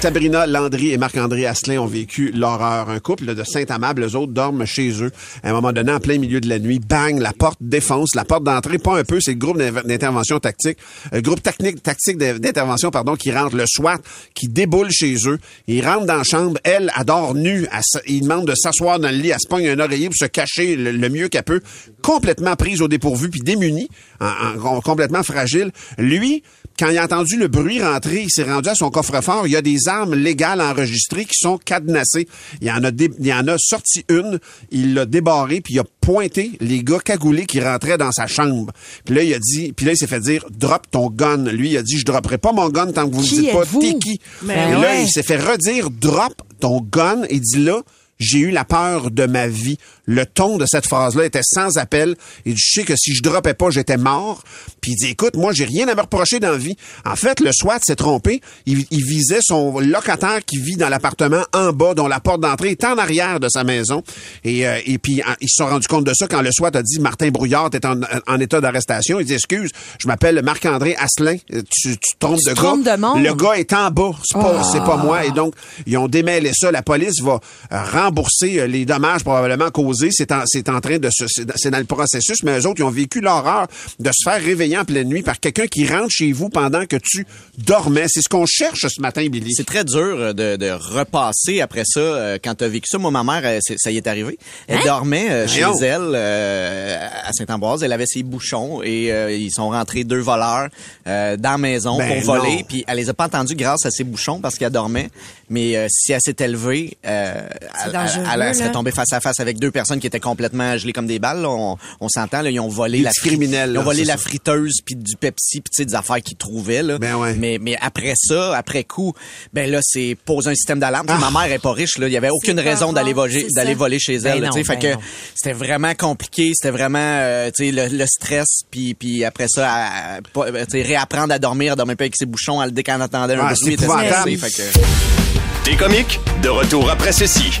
Sabrina Landry et Marc-André Asselin ont vécu l'horreur. Un couple de Saint-Amable, les autres dorment chez eux. À un moment donné, en plein milieu de la nuit, bang, la porte défonce, la porte d'entrée, pas un peu, c'est le groupe d'intervention tactique, le groupe technique, tactique d'in- d'intervention, pardon, qui rentre, le SWAT, qui déboule chez eux. Ils rentrent dans la chambre, elle adore nue, elle il demande de s'asseoir dans le lit, elle se pogne un oreiller pour se cacher le, le mieux qu'elle peut, complètement prise au dépourvu, puis démunie, en- en- complètement fragile. Lui, quand il a entendu le bruit rentrer, il s'est rendu à son coffre-fort. Il y a des armes légales enregistrées qui sont cadenassées. Il y en a, dé- il y en a sorti une, il l'a débarré, puis il a pointé les gars cagoulés qui rentraient dans sa chambre. Puis là, il a dit, puis là, il s'est fait dire, drop ton gun. Lui, il a dit, je dropperai pas mon gun tant que vous ne Qui dites pas t'es qui. Ben Et là, il s'est fait redire, drop ton gun. Et dit là, j'ai eu la peur de ma vie. Le ton de cette phrase-là était sans appel. Et je sais que si je dropais pas, j'étais mort. Puis il dit, écoute, moi, j'ai rien à me reprocher dans la vie. En fait, le SWAT s'est trompé. Il, il visait son locataire qui vit dans l'appartement en bas, dont la porte d'entrée est en arrière de sa maison. Et, euh, et puis, en- ils se sont rendus compte de ça quand le SWAT a dit, Martin Brouillard est en, en état d'arrestation. Il dit, excuse, je m'appelle Marc-André Asselin. Tu, tu te trompes Tu de trompes gars? de monde? Le gars est en bas. C'est pas, c'est pas moi. Et donc, ils ont démêlé ça. La police va rembourser euh, les dommages probablement causés. C'est en, c'est en train de se, c'est dans- le processus. Mais eux autres, ils ont vécu l'horreur de se faire réveiller en pleine nuit par quelqu'un qui rentre chez vous pendant que tu dormais. C'est ce qu'on cherche ce matin, Billy. C'est très dur euh, de, de repasser après ça. euh, Quand tu as vécu ça, moi, ma mère, c'est- ça y est arrivé. Elle dormait euh, chez Voyons. elle euh, à Saint-Ambroise. Elle avait ses bouchons et euh, ils sont rentrés deux voleurs euh, dans la maison Ben pour voler. non. Puis elle les a pas entendus grâce à ses bouchons parce qu'elle dormait. Mais euh, si elle s'était levée, euh, elle, elle- elle serait tombée face à face avec deux personnes qui étaient complètement gelées comme des balles. là. On, on s'entend, là, ils ont volé Des la Ils ont volé la ça. friteuse puis du Pepsi puis des affaires qu'ils trouvaient là. Ben ouais. Mais mais après ça, après coup, ben là c'est poser un système d'alarme. Ah. Ma mère est pas riche là, il y avait aucune raison d'aller voler d'aller ça. voler chez Ben elle. là, non, tu sais, fait ben que c'était vraiment compliqué, c'était vraiment euh, le, le stress puis puis après ça à- sais réapprendre à dormir, à dormir pas avec ses bouchons, à le dès qu'on entendait un Ah, bruit, c'est était épouvantable. stressé, fait que Des comiques, de retour après ceci.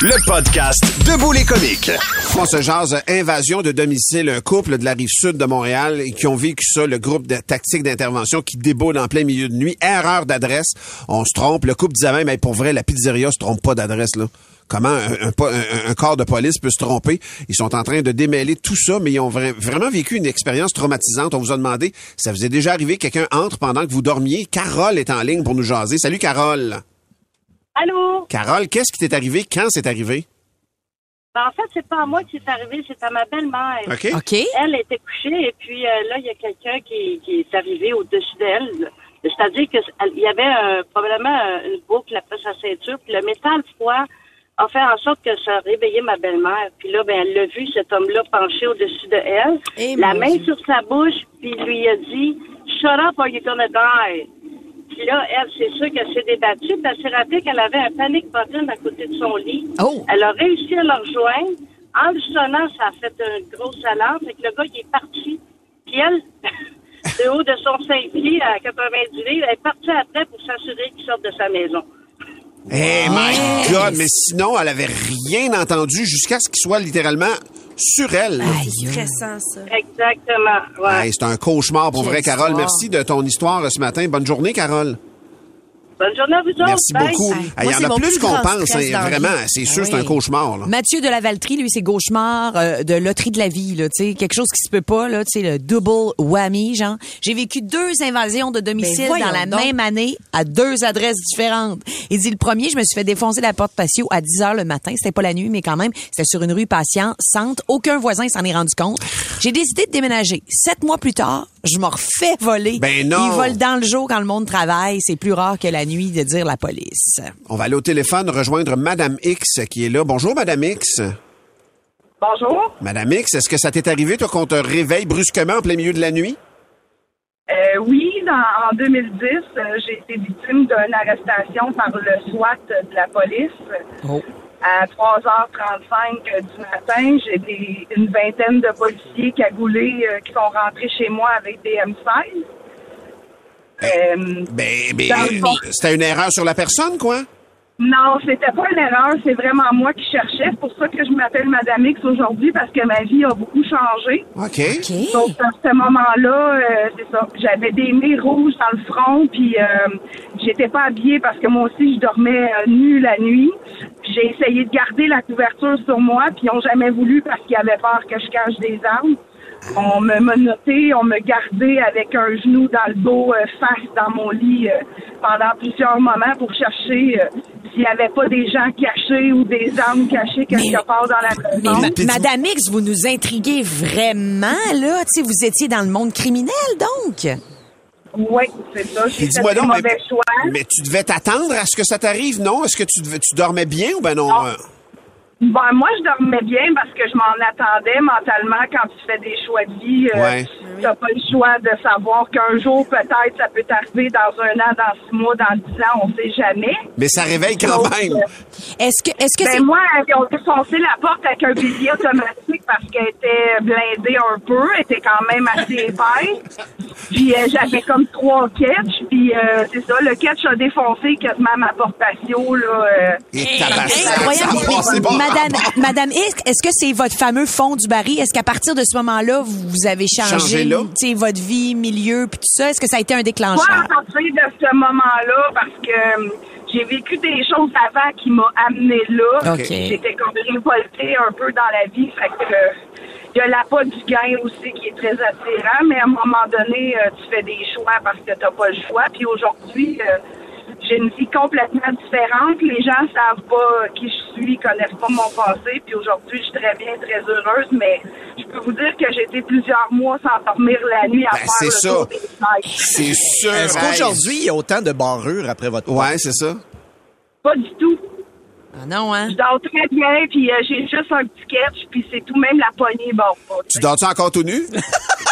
Le podcast Debout les comiques. On se jase invasion de domicile, un couple de la rive sud de Montréal qui ont vécu ça, le groupe de tactique d'intervention qui déboule en plein milieu de nuit. Erreur d'adresse. On se trompe. Le couple disait même, mais pour vrai, la pizzeria se trompe pas d'adresse, là. Comment un, corps de police peut se tromper? Ils sont en train de démêler tout ça, mais ils ont vra- vraiment vécu une expérience traumatisante. On vous a demandé, ça vous est déjà arrivé, quelqu'un entre pendant que vous dormiez? Carole est en ligne pour nous jaser. Salut, Carole. Allô? Carole, qu'est-ce qui t'est arrivé? Quand c'est arrivé? Ben, en fait, c'est pas à moi que c'est arrivé, c'est à ma belle-mère. OK? OK. Elle était couchée et puis euh, là, il y a quelqu'un qui, qui est arrivé au-dessus d'elle. C'est-à-dire que elle- il y avait euh, probablement euh, une boucle après sa ceinture, puis le métal froid a fait en sorte que ça a réveillé ma belle-mère. Puis là, ben, elle l'a vu, cet homme-là penché au-dessus de elle, Eh, la main Dieu. sur sa bouche, puis lui a dit « Shut up or you're gonna die ». Puis là, elle, c'est sûr qu'elle s'est débattue, puis elle s'est rappelée qu'elle avait un panic button à côté de son lit. Oh. Elle a réussi à le rejoindre. En le sonnant, ça a fait une grosse alarme. Fait que le gars, il est parti. Puis elle, de haut de son 5 pieds à 90 livres, elle est partie après pour s'assurer qu'il sorte de sa maison. Eh my God! Mais sinon, elle avait rien entendu jusqu'à ce qu'il soit littéralement sur elle. Stressant, ça. Exactement. Ouais. Hey, c'est un cauchemar pour Quelle vrai, Carole. histoire. Merci de ton histoire ce matin. Bonne journée, Carole. Bonne journée à vous autres. Merci Bye. beaucoup. Ah, Il y en c'est a plus plus qu'on pense. hein. dans la Vraiment, c'est sûr, c'est un cauchemar. là. Mathieu de la Valtrie, lui, c'est cauchemar euh, de loterie de la vie, là, tu sais, quelque chose qui se peut pas, là, tu sais, le double whammy, genre. J'ai vécu deux invasions de domicile Ben, dans voyons la donc. même année à deux adresses différentes. Il dit le premier, je me suis fait défoncer la porte patio à 10 heures le matin, c'était pas la nuit, mais quand même, c'était sur une rue patient, centre. Aucun voisin s'en est rendu compte. J'ai décidé de déménager. Sept mois plus tard, je me refais voler. Ben non. Ils volent dans le jour quand le monde travaille. C'est plus rare que la nuit de dire la police. On va aller au téléphone rejoindre Madame X qui est là. Bonjour, Madame X. Bonjour. Madame X, est-ce que ça t'est arrivé, toi, qu'on te réveille brusquement en plein milieu de la nuit? Euh, oui, dans- en 2010, euh, j'ai été victime d'une arrestation par le SWAT de la police. Oh. À 3h35 du matin, j'ai des- une vingtaine de policiers cagoulés euh, qui sont rentrés chez moi avec des M16. Euh, Ben, ben, le fond- c'était une erreur sur la personne, quoi? Non, c'était pas une erreur, c'est vraiment moi qui cherchais. C'est pour ça que je m'appelle Madame X aujourd'hui parce que ma vie a beaucoup changé. OK. Donc à ce moment-là, euh, c'est ça. J'avais des nez rouges dans le front, puis euh, j'étais pas habillée parce que moi aussi je dormais euh, nue la nuit. J'ai essayé de garder la couverture sur moi, puis ils ont jamais voulu parce qu'ils avaient peur que je cache des armes. On me menottait, on me gardait avec un genou dans le dos, euh, face dans mon lit euh, pendant plusieurs moments pour chercher euh, s'il n'y avait pas des gens cachés ou des armes cachées quelque part dans la Mais maison. ma- Madame X, vous nous intriguez vraiment, là. Tu sais, vous étiez dans le monde criminel, donc. Oui, c'est ça. J'ai fait des donc, mais, mauvais choix. mais tu devais t'attendre à ce que ça t'arrive, non? Est-ce que tu, devais- tu dormais bien ou ben non? euh? Ben, moi, je dormais bien parce que je m'en attendais mentalement quand tu fais des choix de vie. euh, Ouais. T'as pas le choix de savoir qu'un jour, peut-être, ça peut t'arriver dans un an, dans six mois, dans dix ans, on sait jamais. Mais ça réveille quand Donc, même. euh, Est-ce que, est-ce que ben c'est... moi, ils ont défoncé la porte avec un billet automatique parce qu'elle était blindée un peu, elle était quand même assez épaisse. Puis euh, j'avais comme trois catchs, puis euh, c'est ça, le catch a défoncé quasiment ma porte patio, là. euh, Et tabasse. Incroyable. Madame, Madame est-ce que c'est votre fameux fond du baril? Est-ce qu'à partir de ce moment-là, vous avez changé, Changé là? tu sais, votre vie, milieu, puis tout ça? Est-ce que ça a été un déclencheur? à partir de ce moment-là, parce que euh, j'ai vécu des choses avant qui m'ont amené là. OK. J'étais comme révoltée un peu dans la vie. Fait que euh, il y a l'appât du gain aussi qui est très attirant, mais à un moment donné, euh, tu fais des choix parce que t'as pas le choix. Puis aujourd'hui, euh, j'ai une vie complètement différente. Les gens savent pas qui je suis, connaissent pas mon passé. Puis aujourd'hui, je suis très bien, très heureuse, mais je peux vous dire que j'ai été plusieurs mois sans dormir la nuit à Ben, faire c'est le ça. tour des. C'est sûr. Est-ce qu'aujourd'hui, il y a autant de barrures après votre Ouais, c'est ça. Pas du tout. Ah non, hein? Je dors très bien, puis euh, j'ai juste un petit sketch, puis c'est tout, même la poignée, bon. Tu dors-tu encore tout nu?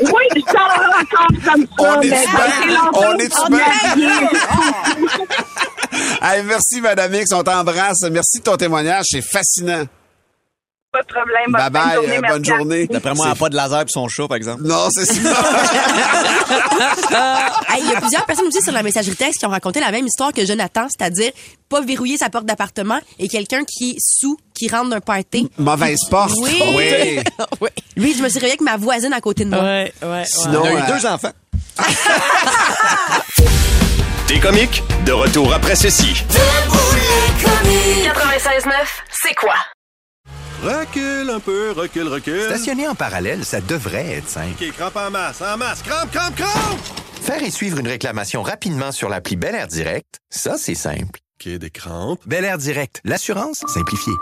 Oui, je dors encore comme ça. On mais On je suis Hey, merci, Madame X. On t'embrasse. Merci de ton témoignage. C'est fascinant. Pas de problème. Bye bye. journée, euh, bonne journée. D'après moi, elle n'a pas de laser pour son chat, par exemple. Non, c'est ça. Hey, Il y a plusieurs personnes aussi sur la messagerie texte qui ont raconté la même histoire que Jonathan, c'est-à-dire pas verrouiller sa porte d'appartement et quelqu'un qui est sous, qui rentre d'un party. Mauvaise porte. Oui. Oui. Oui. Lui, je me suis réveillée avec ma voisine à côté de moi. Ouais, ouais. Sinon, On a eu euh, deux enfants. T'es comique? De retour après ceci. 96.9, c'est quoi? Recule un peu, recule, recule. Stationner en parallèle, ça devrait être simple. OK, crampe en masse, en masse. Crampe, crampe, crampe! Faire et suivre une réclamation rapidement sur l'appli Bel Air Direct, ça, c'est simple. OK, des crampes. Bel Air Direct, l'assurance simplifiée.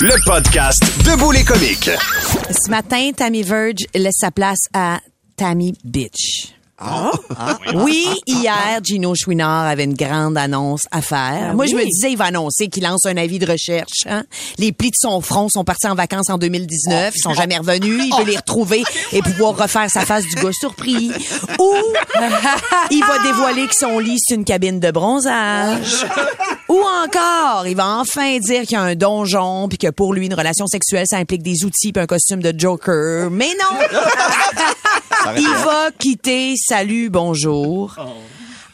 Le podcast Debout les comiques. Ce matin, Tammy Verge laisse sa place à Tammy Bitch. Ah? Oui, hier, Gino Chouinard avait une grande annonce à faire. Ah Moi, je me disais, il va annoncer qu'il lance un avis de recherche. hein. Les plis de son front sont partis en vacances en 2019. Ils sont jamais revenus. Il veut les retrouver et pouvoir refaire sa face du gars surpris. Ou il va dévoiler que son lit, c'est une cabine de bronzage. Ou encore, il va enfin dire qu'il y a un donjon puis que pour lui, une relation sexuelle, ça implique des outils puis un costume de Joker. Mais non! il va quitter Salut, bonjour.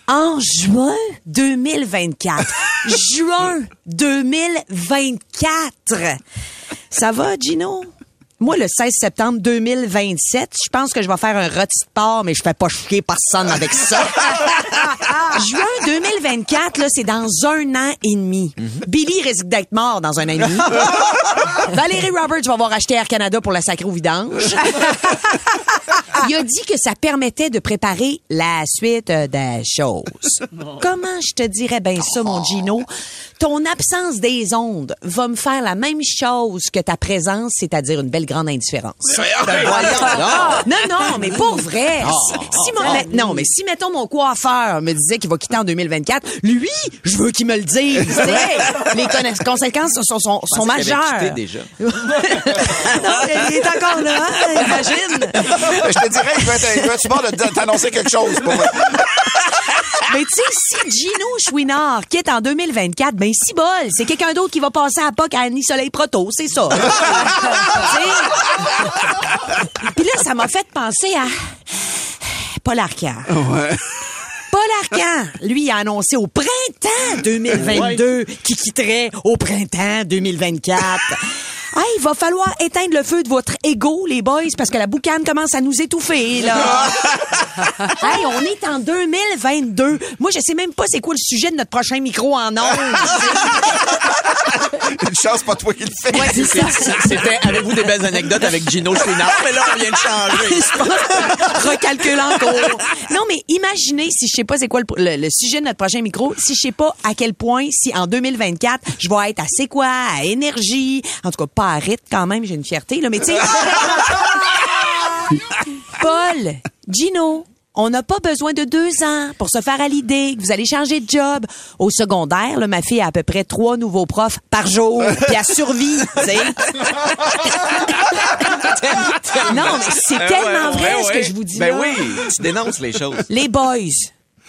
En juin 2024. juin 2024. Ça va, Gino? Moi, le 16 septembre 2027, je pense que je vais faire un rôti de porc, mais je fais pas chier personne avec ça. Juin 2024, là, c'est dans un an et demi. Billy risque d'être mort dans un an et demi. Valérie Roberts va avoir acheté Air Canada pour la sacrer au vidange. Il a dit que ça permettait de préparer la suite euh, des choses. Comment je te dirais bien ça, mon Gino? Ton absence des ondes va me faire la même chose que ta présence, c'est-à-dire une belle grande indifférence. Ben voyons non, non, mais pour vrai. Ah, si, si mon- mais- non, mais si, mettons, mon coiffeur me disait qu'il va quitter en 2024, lui, je veux qu'il me le dise. tu sais. Les conséquences sont, majeures. déjà. non, il est encore là, hein, imagine. Je te dirais, il va être, il va être sur le bord de t'annoncer quelque chose. Pour moi. Mais tu sais, si Gino Chouinard quitte en 2024, ben si bol, c'est quelqu'un d'autre qui va passer à POC à Annie Soleil Proto, c'est ça. Puis là, ça m'a fait penser à Paul Arcand. Ouais. Paul Arcand, lui, a annoncé au printemps 2022 qu'il quitterait au printemps 2024. Hey, il va falloir éteindre le feu de votre ego, les boys, parce que la boucane commence à nous étouffer, là. hey, on est en 2022. Moi, je sais même pas c'est quoi le sujet de notre prochain micro en ondes. Une chance, pas toi qui le fais. Ouais, c'est ça. C'était avec vous des belles anecdotes avec Gino Chouinard, mais là, on vient de changer. Je pense- Recalcule en cours. Non, mais imaginez si je sais pas c'est quoi le, le- le sujet de notre prochain micro, si je sais pas à quel point, si en 2024, je vais être à C'est quoi, à Énergie, en tout cas pas à rythme quand même, j'ai une fierté, là, mais tu sais... Paul, Gino, on n'a pas besoin de deux ans pour se faire à l'idée que vous allez changer de job. Au secondaire, là, ma fille a à peu près trois nouveaux profs par jour, puis elle survit, tu sais. non, mais c'est Euh, tellement ouais, vrai ce que ouais. je vous dis Ben là. oui, tu dénonces les choses. Les boys,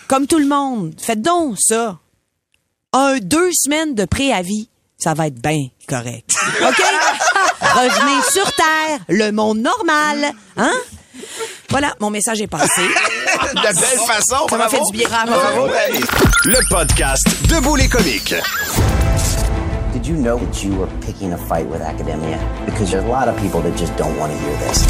comme tout le monde, faites donc ça. Un, deux semaines de préavis, ça va être bien correct. OK? Revenez sur Terre, le monde normal, hein? Voilà, mon message est passé. De belle façon. Ça m'a fait du bien. Bravo. Le podcast Debout les comiques. Did you know that you were picking a fight with academia? Because there's a lot of people that just don't want to hear this.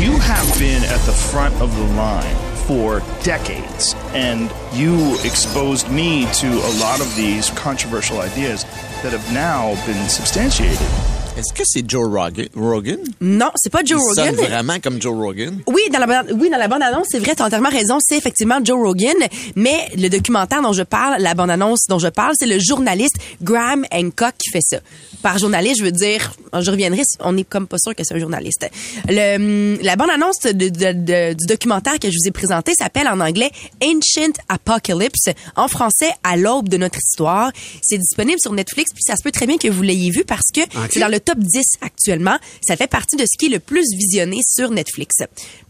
You have been at the front of the line for decades, and you exposed me to a lot of these controversial ideas that have now been substantiated. Est-ce que c'est Joe Rogan? Rogan? Non, c'est pas Joe Il sonne Rogan. vraiment comme Joe Rogan. Oui, dans la bande, oui, dans la bande annonce, c'est vrai, tu as entièrement raison, c'est effectivement Joe Rogan, mais le documentaire dont je parle, la bande annonce dont je parle, c'est le journaliste Graham Hancock qui fait ça. Par journaliste, je veux dire, je reviendrai, on est comme pas sûr que c'est un journaliste. Le, la bande annonce de- de- de- du documentaire que je vous ai présenté s'appelle en anglais Ancient Apocalypse, en français à l'aube de notre histoire. C'est disponible sur Netflix, puis ça se peut très bien que vous l'ayez vu parce que c'est dans le top 10 actuellement. Ça fait partie de ce qui est le plus visionné sur Netflix.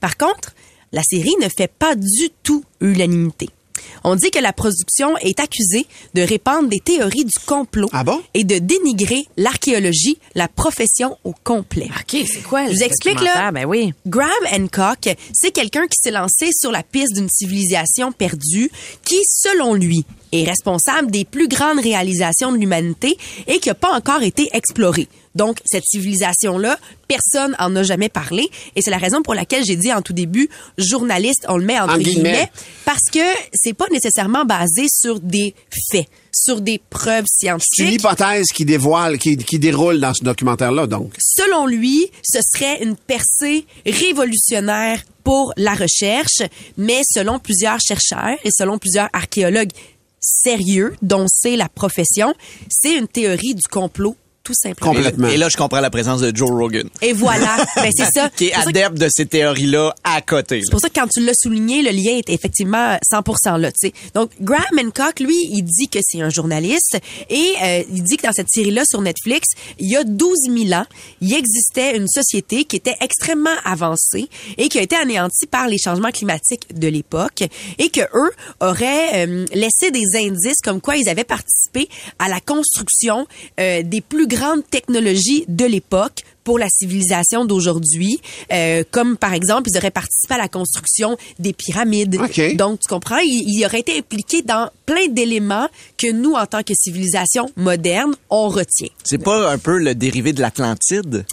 Par contre, la série ne fait pas du tout unanimité. On dit que la production est accusée de répandre des théories du complot et de dénigrer l'archéologie, la profession au complet. OK, c'est quoi Je vous explique là. Ben oui. Graham Hancock, c'est quelqu'un qui s'est lancé sur la piste d'une civilisation perdue qui, selon lui, est responsable des plus grandes réalisations de l'humanité et qui n'a pas encore été explorée. Donc, cette civilisation-là, personne en a jamais parlé. Et c'est la raison pour laquelle j'ai dit en tout début, journaliste, on le met entre En guillemets. guillemets, parce que c'est pas nécessairement basé sur des faits, sur des preuves C'est une scientifiques. hypothèse qui dévoile, qui, qui déroule dans ce documentaire-là, donc. Selon lui, ce serait une percée révolutionnaire pour la recherche, mais selon plusieurs chercheurs et selon plusieurs archéologues sérieux, dont c'est la profession, c'est une théorie du complot tout simplement. Et, et là, je comprends la présence de Joe Rogan. Et voilà, ben c'est ça. qui est que- adepte de ces théories-là à côté. C'est pour ça que quand tu l'as souligné, le lien est effectivement 100% là. tu sais. Donc, Graham Hancock, lui, il dit que c'est un journaliste et euh, il dit que dans cette série-là sur Netflix, il y a 12 000 ans, il existait une société qui était extrêmement avancée et qui a été anéantie par les changements climatiques de l'époque et que eux auraient euh, laissé des indices comme quoi ils avaient participé à la construction euh, des plus grandes technologies de l'époque pour la civilisation d'aujourd'hui, euh, comme par exemple, ils auraient participé à la construction des pyramides. Donc, tu comprends, ils, ils auraient été impliqués dans plein d'éléments que nous, en tant que civilisation moderne, on retient. C'est pas un peu le dérivé de l'Atlantide?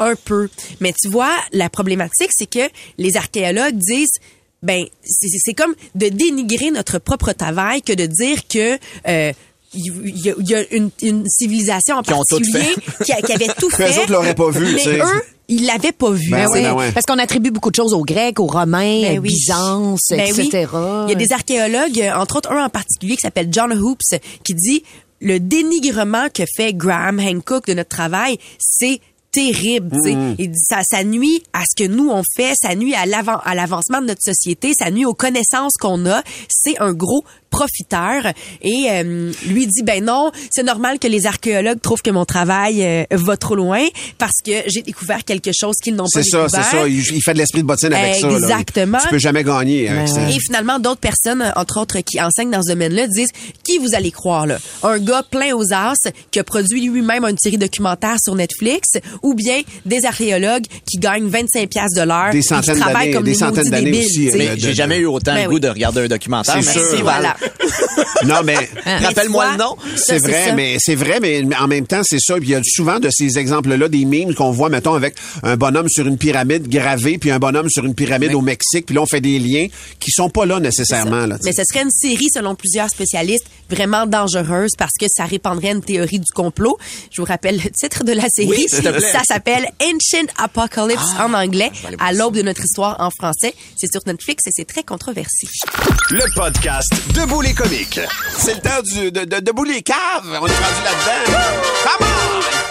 un peu. Mais tu vois, la problématique, c'est que les archéologues disent ben c'est c'est comme de dénigrer notre propre travail que de dire que euh, il y, a- il y a une, une civilisation en Qui particulier fait. qui, a- qui avait tout fait. autres l'auraient pas vu, Mais eux, ils l'avaient pas vu. Ben Ben oui, oui, ben ouais. Parce qu'on attribue beaucoup de choses aux Grecs, aux Romains, Ben à oui. Byzance, Ben oui. etc. Il y a des archéologues, entre autres un en particulier qui s'appelle John Hoops, qui dit le dénigrement que fait Graham Hancock de notre travail, c'est terrible. tu sais. Mm. Il dit ça, ça nuit à ce que nous on fait, ça nuit à l'avant, à l'avancement de notre société, ça nuit aux connaissances qu'on a. C'est un gros profiteur. Et euh, lui dit ben non, c'est normal que les archéologues trouvent que mon travail euh, va trop loin parce que j'ai découvert quelque chose qu'ils n'ont pas C'est ça, découvert. c'est ça. Il, il fait de l'esprit de bottine avec ça. là. Exactement. Tu peux jamais gagner avec ça. Et finalement, d'autres personnes, entre autres, qui enseignent dans ce domaine-là, disent qui vous allez croire là? Un gars plein aux as qui a produit lui-même une série documentaire sur Netflix, ou bien des archéologues qui gagnent 25 pièces de l'heure, Des centaines d'années- comme des des, centaines d'années aussi, euh, Mais j'ai jamais eu autant Ben le oui. goût de regarder un documentaire. C'est mais sûr. si, Voilà. Non, mais Rappelle-moi Mais le nom. c'est vrai, mais c'est vrai, mais en même temps, c'est ça. Puis il y a souvent de ces exemples-là, des mimes qu'on voit, mettons, avec un bonhomme sur une pyramide gravée, puis un bonhomme sur une pyramide au Mexique, puis là, on fait des liens qui sont pas là nécessairement. Là, Mais ce serait une série, selon plusieurs spécialistes, vraiment dangereuse parce que ça répandrait une théorie du complot. Je vous rappelle le titre de la série. Oui, s'il te plaît. Ça s'appelle Ancient Apocalypse Ah, en anglais, à l'aube de notre histoire en français. C'est sur Netflix et c'est très controversé. Le podcast Debout les comiques. C'est le temps du, de, de, debout les caves. On est rendu là-dedans. Come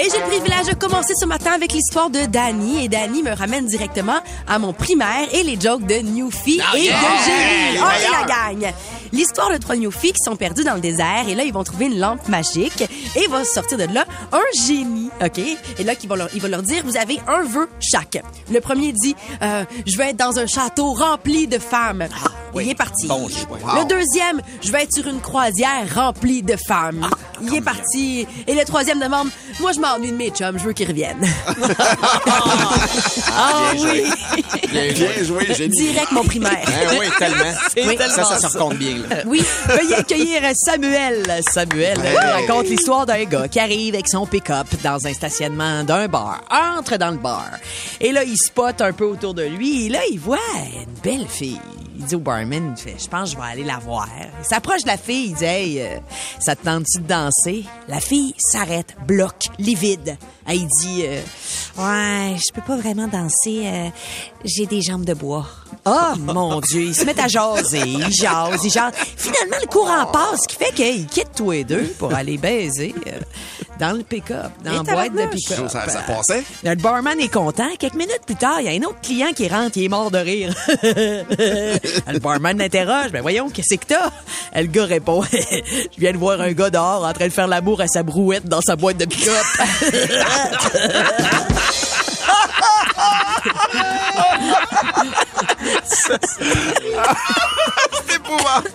Et j'ai le privilège de commencer ce matin avec l'histoire de Danny. Et Danny me ramène directement à mon primaire et les jokes de Newfie Ah, et yeah! de Jerry. Oh, et la gang! L'histoire de trois Newfies qui sont perdus dans le désert. Et là, ils vont trouver une lampe magique. Et il va sortir de là un génie. OK? Et là, il va leur, leur dire, vous avez un vœu chaque. Le premier dit, euh, je vais être dans un château rempli de femmes. Il est parti. Bon choix. Le deuxième, je vais être sur une croisière remplie de femmes. Il est parti. Et le troisième demande, moi je m'ennuie de mes chums, je veux qu'ils reviennent. ah bien joué. oui. Bien Bien joué, génie. Direct mon primaire. Eh oui, tellement. Oui. Ça, ça se recompte bien. là. Oui. Veuillez accueillir Samuel. Samuel euh, raconte l'histoire d'un gars qui arrive avec son pick-up dans un stationnement d'un bar. Entre dans le bar. Et là, il spot un peu autour de lui. Et là, il voit une belle fille. Il dit au barman, il fait, je pense que je vais aller la voir. Il s'approche de la fille, il dit, hey, euh, ça te tente-tu de danser? La fille s'arrête, bloque, livide. Elle dit, euh, ouais, je peux pas vraiment danser, euh, j'ai des jambes de bois. Oh mon Dieu, ils se mettent à jaser, ils jasent, ils jasent. Finalement, le courant passe, ce qui fait qu'ils quittent tous les deux pour aller baiser euh, dans le pick-up, dans la boîte de pick-up. Ça, ça passait? Le barman est content. Quelques minutes plus tard, il y a un autre client qui rentre, il est mort de rire. le barman l'interroge. Ben voyons, qu'est-ce que t'as? Le gars répond. Je viens de voir un gars dehors en train de faire l'amour à sa brouette dans sa boîte de pick-up. C'est épouvantable.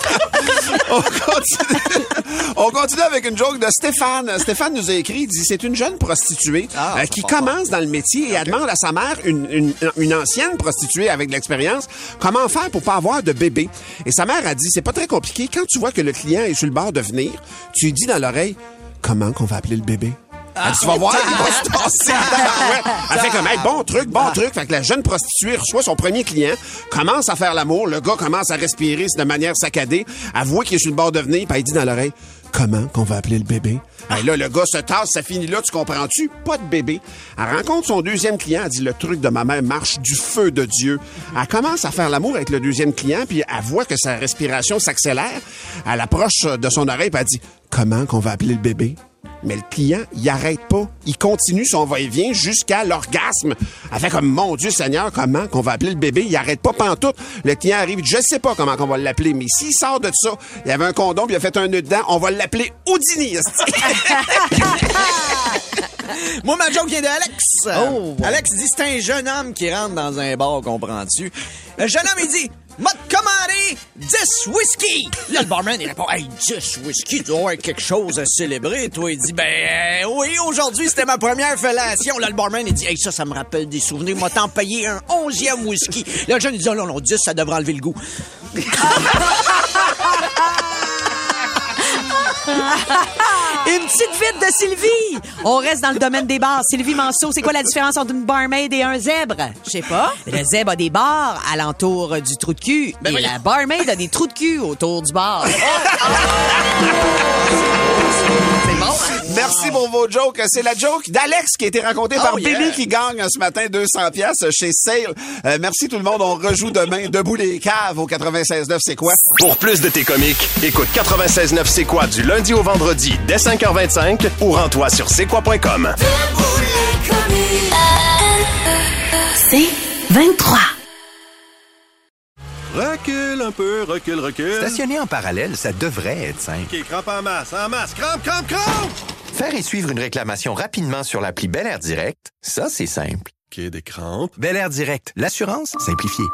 on, continue. on continue avec une joke de Stéphane. Stéphane nous a écrit, il dit, c'est une jeune prostituée Ah, euh, qui commence dans le métier et elle demande à sa mère, une, une- une ancienne prostituée avec de l'expérience, comment faire pour pas avoir de bébé? Et sa mère a dit, c'est pas très compliqué. Quand tu vois que le client est sur le bord de venir, tu lui dis dans l'oreille, comment qu'on va appeler le bébé? Elle dit, tu vas voir, il va se tasser en tabarouette. Elle fait comme, hey, bon truc, bon truc. Fait que la jeune prostituée reçoit son premier client, commence à faire l'amour, le gars commence à respirer de manière saccadée, elle voit qu'il est sur le bord de venir, puis elle dit dans l'oreille, comment qu'on va appeler le bébé? Hey, là, le gars se tasse, ça finit là, tu comprends-tu? Pas de bébé. Elle rencontre son deuxième client, elle dit, le truc de ma mère marche du feu de Dieu. Elle commence à faire l'amour avec le deuxième client, puis elle voit que sa respiration s'accélère. Elle approche de son oreille, puis elle dit, comment qu'on va appeler le bébé? Mais le client, il arrête pas. Il continue son va-et-vient jusqu'à l'orgasme. Elle fait comme, mon Dieu Seigneur, comment qu'on va appeler le bébé? Il arrête pas pantoute. Le client arrive, je sais pas comment qu'on va l'appeler, mais s'il sort de ça, il y avait un condom, puis il a fait un nœud dedans, on va l'appeler Houdini. Moi, ma joke vient d'Alex. Oh, ouais. Alex dit c'est un jeune homme qui rentre dans un bar, comprends-tu? Le jeune homme, il dit M'a commandé 10 whisky. Là, le barman, il répond Hey, 10 whisky, tu dois avoir quelque chose à célébrer. Toi, il dit Ben euh, oui, aujourd'hui, c'était ma première fellation. Là, le barman, il dit Hey, ça, ça me rappelle des souvenirs. M'a t'en payé un onzième whisky. Là, le jeune, il dit Oh non, non, 10, ça devrait enlever le goût. Une petite vite de Sylvie. On reste dans le domaine des bars. Sylvie Manceau, c'est quoi la différence entre une barmaid et un zèbre? Je sais pas. Le zèbre a des bars alentour du trou de cul. et la barmaid a des trous de cul autour du bar. Merci pour vos jokes. C'est la joke d'Alex qui a été racontée par yeah. Billy qui gagne ce matin 200 pièces chez Sale. Euh, merci tout le monde. On rejoue demain. Debout les caves au 96.9. C'est quoi? Pour plus de tes comiques, écoute 96.9 C'est quoi du lundi au vendredi dès 5h25 ou rends-toi sur c'est quoi.com. C'est 23. Recule un peu, recule, recule. Stationner en parallèle, ça devrait être simple. OK, crampe en masse, en masse. Crampe, crampe, crampe! Faire et suivre une réclamation rapidement sur l'appli Bel Air Direct, ça, c'est simple. OK, des crampes. Bel Air Direct, l'assurance simplifiée.